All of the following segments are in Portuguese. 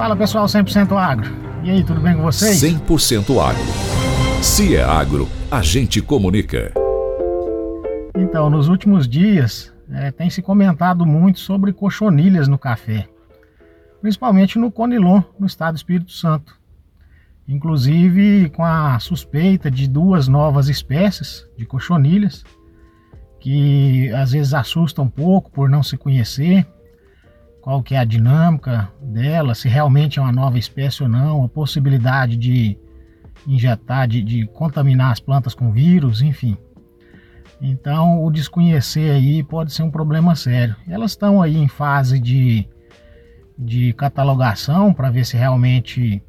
Fala pessoal, 100% agro. E aí, tudo bem com vocês? 100% agro. Se é agro, a gente comunica. Então, nos últimos dias, é, tem se comentado muito sobre cochonilhas no café, principalmente no Conilon, no estado do Espírito Santo. Inclusive com a suspeita de duas novas espécies de cochonilhas, que às vezes assustam um pouco por não se conhecer qual que é a dinâmica dela, se realmente é uma nova espécie ou não, a possibilidade de injetar, de, de contaminar as plantas com vírus, enfim. Então, o desconhecer aí pode ser um problema sério. Elas estão aí em fase de, de catalogação para ver se realmente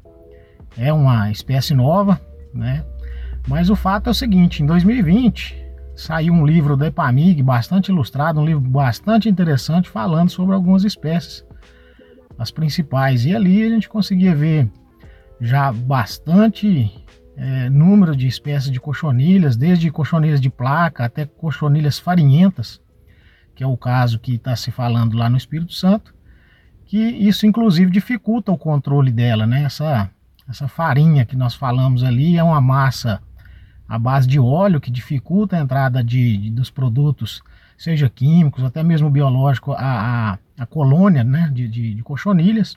é uma espécie nova, né? Mas o fato é o seguinte, em 2020 saiu um livro da Epamig bastante ilustrado, um livro bastante interessante falando sobre algumas espécies, as principais. E ali a gente conseguia ver já bastante é, número de espécies de cochonilhas, desde cochonilhas de placa até cochonilhas farinhentas, que é o caso que está se falando lá no Espírito Santo, que isso inclusive dificulta o controle dela, né? Essa, essa farinha que nós falamos ali é uma massa à base de óleo que dificulta a entrada de, de dos produtos, seja químicos, até mesmo biológico, a, a, a colônia né? de, de, de cochonilhas,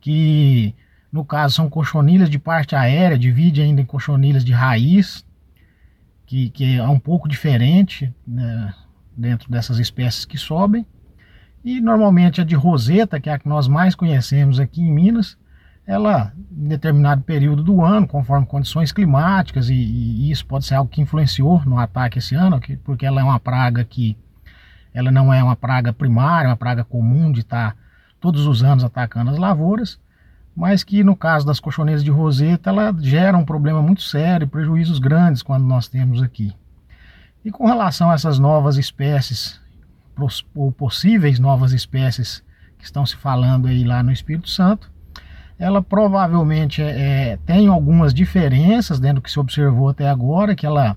que no caso, são cochonilhas de parte aérea, divide ainda em cochonilhas de raiz, que, que é um pouco diferente né, dentro dessas espécies que sobem. E normalmente a de roseta, que é a que nós mais conhecemos aqui em Minas, ela em determinado período do ano, conforme condições climáticas, e, e isso pode ser algo que influenciou no ataque esse ano, porque ela é uma praga que ela não é uma praga primária, uma praga comum de estar todos os anos atacando as lavouras, mas que no caso das cochoneiras de roseta ela gera um problema muito sério, prejuízos grandes quando nós temos aqui. E com relação a essas novas espécies, ou possíveis novas espécies que estão se falando aí lá no Espírito Santo, ela provavelmente é, é tem algumas diferenças dentro do que se observou até agora, que ela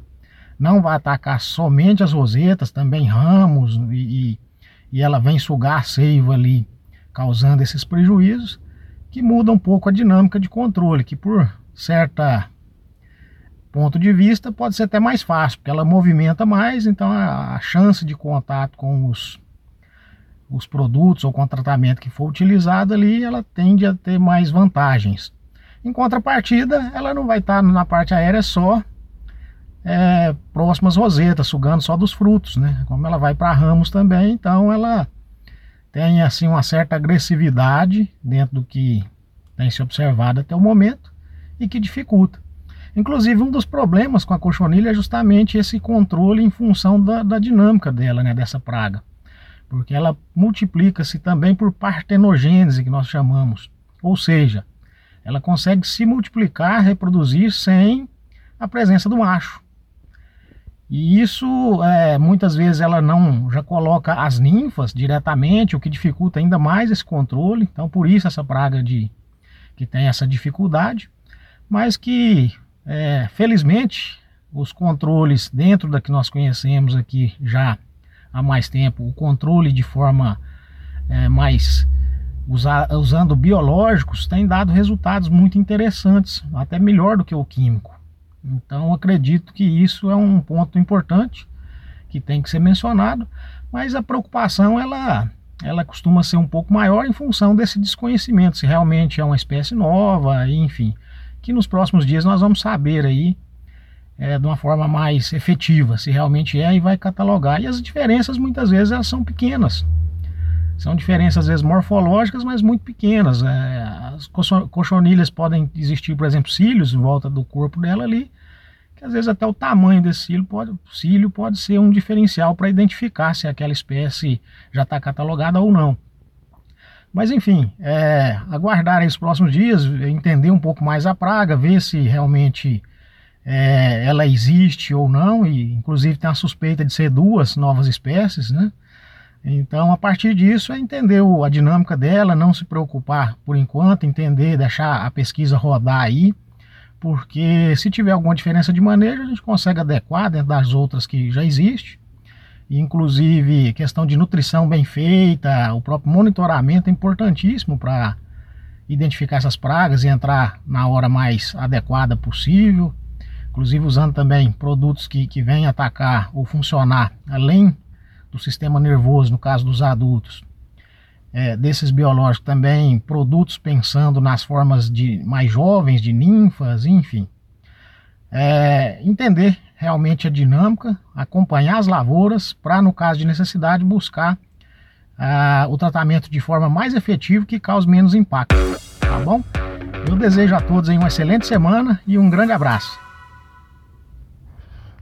não vai atacar somente as rosetas, também ramos, e, e ela vem sugar a seiva ali, causando esses prejuízos que muda um pouco a dinâmica de controle, que por certa ponto de vista pode ser até mais fácil, porque ela movimenta mais, então a, a chance de contato com os, os produtos ou com o tratamento que for utilizado ali, ela tende a ter mais vantagens. Em contrapartida, ela não vai estar na parte aérea só é, próximas rosetas, sugando só dos frutos, né? Como ela vai para ramos também, então ela tem assim uma certa agressividade dentro do que tem se observado até o momento e que dificulta. Inclusive, um dos problemas com a cochonilha é justamente esse controle em função da, da dinâmica dela, né, dessa praga. Porque ela multiplica-se também por partenogênese, que nós chamamos. Ou seja, ela consegue se multiplicar, reproduzir sem a presença do macho. E isso, é, muitas vezes, ela não já coloca as ninfas diretamente, o que dificulta ainda mais esse controle. Então, por isso essa praga de que tem essa dificuldade, mas que, é, felizmente, os controles dentro da que nós conhecemos aqui já há mais tempo, o controle de forma é, mais usa, usando biológicos, tem dado resultados muito interessantes, até melhor do que o químico. Então acredito que isso é um ponto importante que tem que ser mencionado, mas a preocupação ela ela costuma ser um pouco maior em função desse desconhecimento, se realmente é uma espécie nova, enfim, que nos próximos dias nós vamos saber aí é, de uma forma mais efetiva, se realmente é e vai catalogar. E as diferenças muitas vezes elas são pequenas, são diferenças às vezes morfológicas, mas muito pequenas. É, as cochonilhas podem existir, por exemplo, cílios em volta do corpo dela ali, que às vezes até o tamanho desse cílio pode, cílio pode ser um diferencial para identificar se aquela espécie já está catalogada ou não. Mas enfim, é, aguardar os próximos dias, entender um pouco mais a praga, ver se realmente é, ela existe ou não, e inclusive tem a suspeita de ser duas novas espécies, né? Então, a partir disso, é entender a dinâmica dela, não se preocupar por enquanto, entender, deixar a pesquisa rodar aí, porque se tiver alguma diferença de manejo, a gente consegue adequar dentro das outras que já existe. Inclusive, questão de nutrição bem feita, o próprio monitoramento é importantíssimo para identificar essas pragas e entrar na hora mais adequada possível, inclusive usando também produtos que, que vêm atacar ou funcionar além do sistema nervoso, no caso dos adultos, é, desses biológicos também, produtos pensando nas formas de mais jovens, de ninfas, enfim. É, entender realmente a dinâmica, acompanhar as lavouras para, no caso de necessidade, buscar uh, o tratamento de forma mais efetiva que cause menos impacto, tá bom? Eu desejo a todos uma excelente semana e um grande abraço.